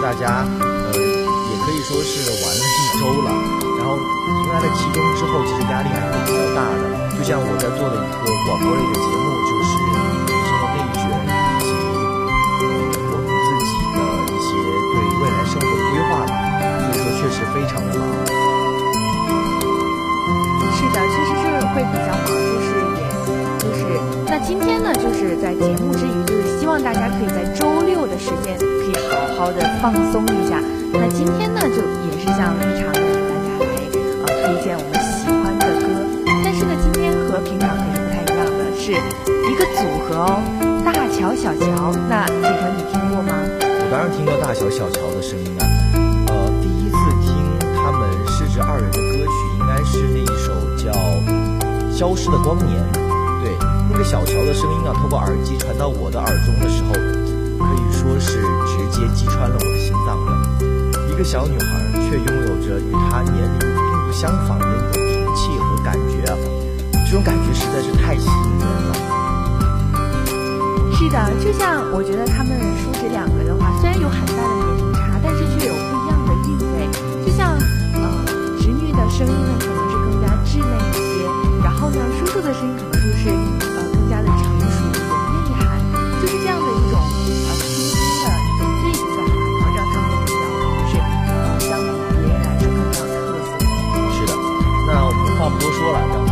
大家呃也可以说是玩了一周了，然后迎来了期中之后，其实压力还是比较大的。就像我在做的一个广播类的节目，就是重庆的内卷以及我们自己的一些对未来生活的规划吧，所以说确实非常的忙。是的，确实是会比较忙，就是今天呢，就是在节目之余，就是希望大家可以在周六的时间可以好好的放松一下。那今天呢，就也是向立场给大家来呃推荐我们喜欢的歌，但是呢，今天和平常可是不太一样的，是一个组合哦，大乔小乔。那立成你听过吗？我当然听过大乔小乔的声音啊，呃，第一次听他们失职二人的歌曲，应该是那一首叫《消失的光年》。一，个小乔的声音啊，透过耳机传到我的耳中的时候，可以说是直接击穿了我的心脏的。一个小女孩却拥有着与她年龄并不相仿的那种灵气和感觉啊，这种感觉实在是太吸引人了。是的，就像我觉得他们叔侄两个的话，虽然有很大的年龄差，但是却有不一样的韵味。就像呃，侄女的声音呢，可能是更加稚嫩一些，然后呢，叔叔的声音可能就是话不多说了，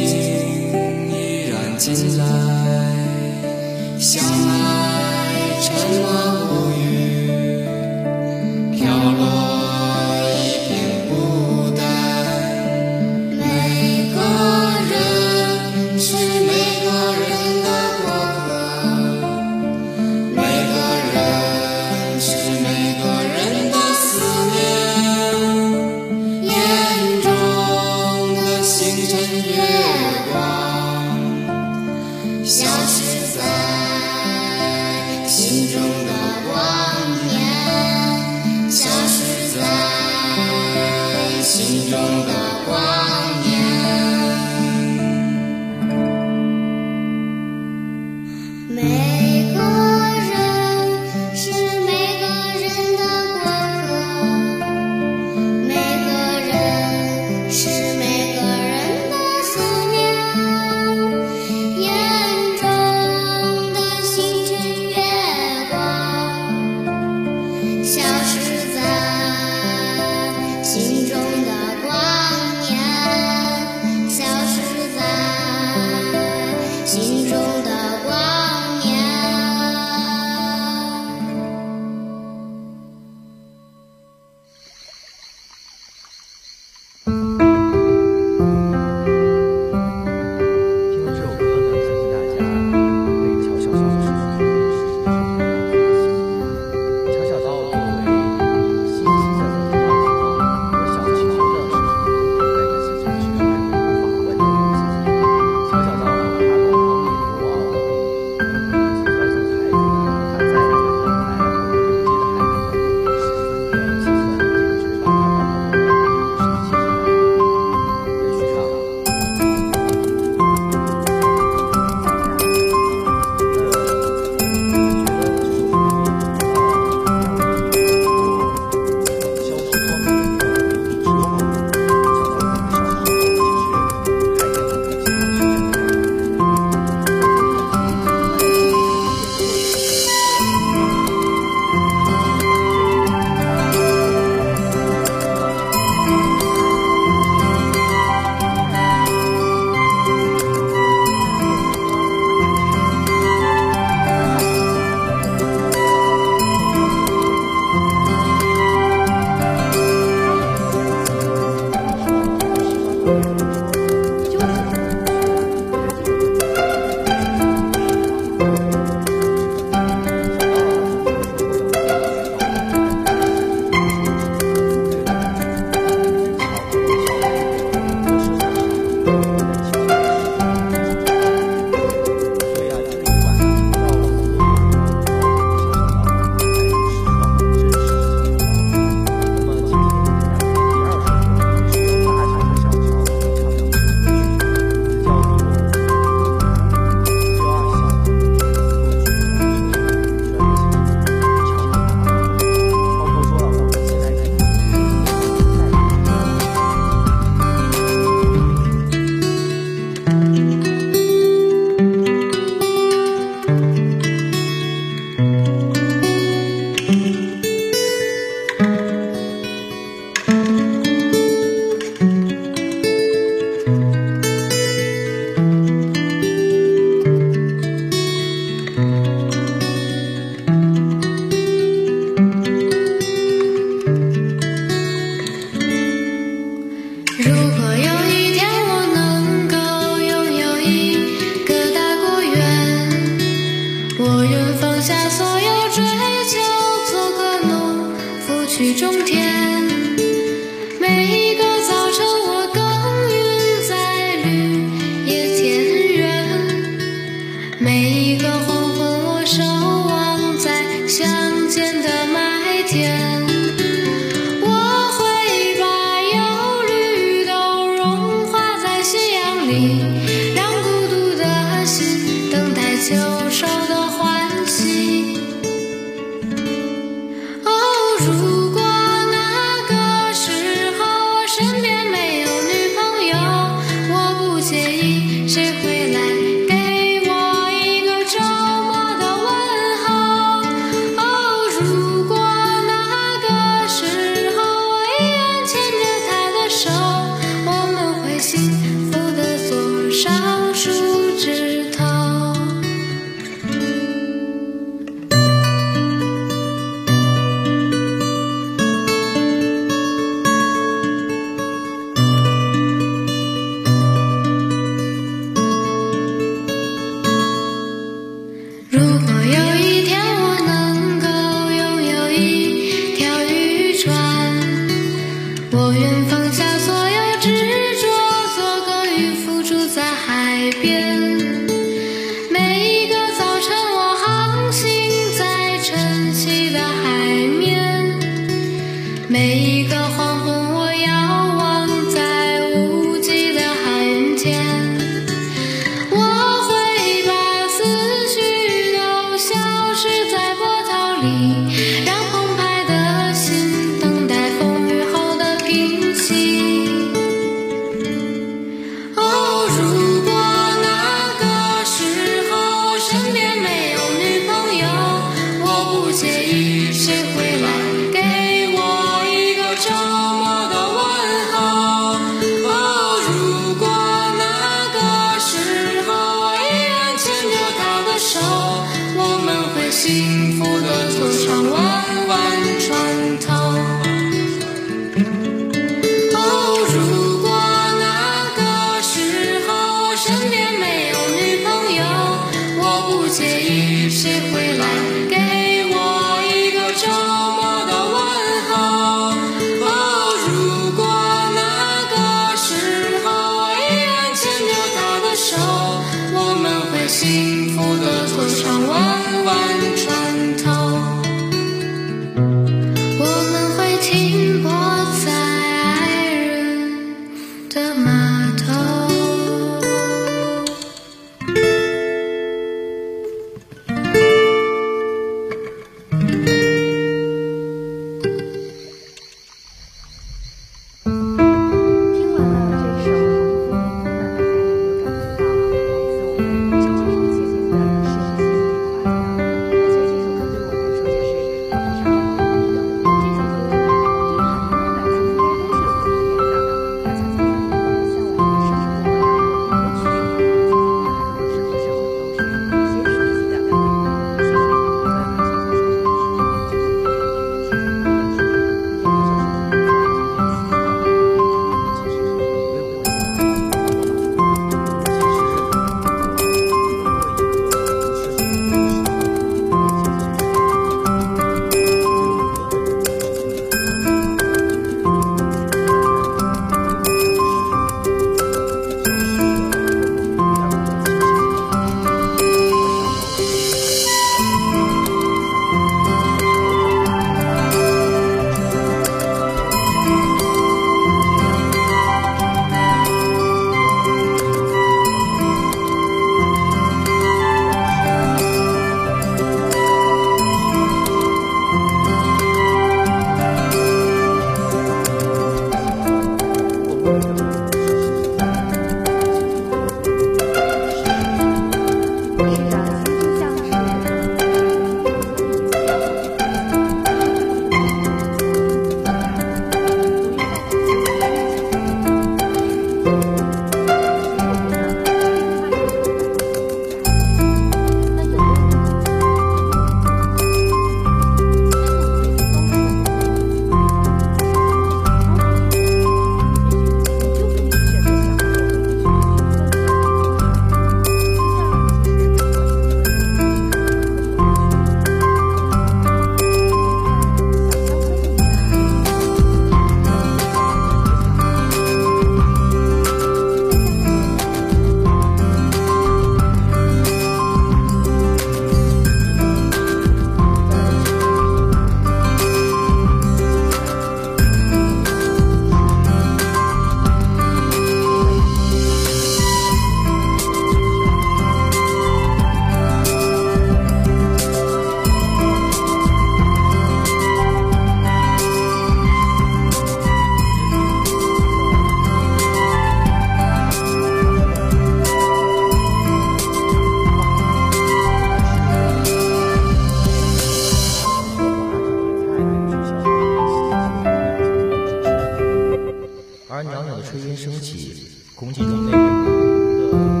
升起，空气中那个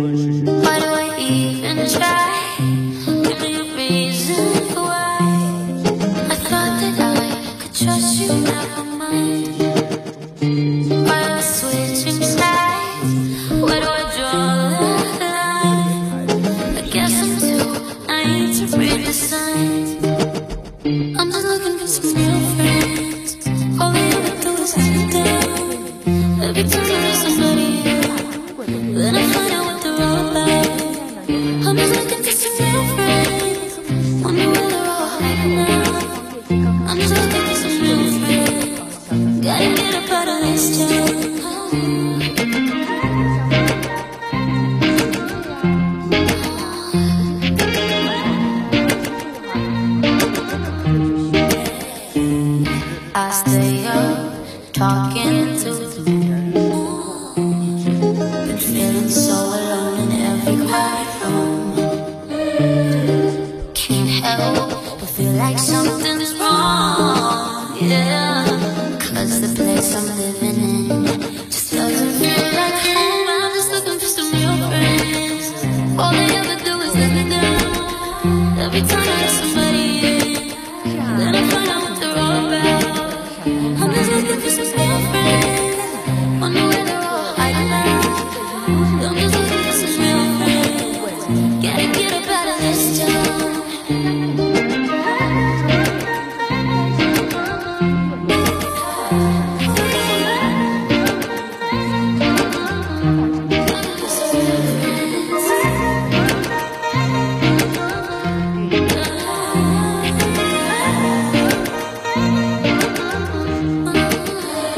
无论是。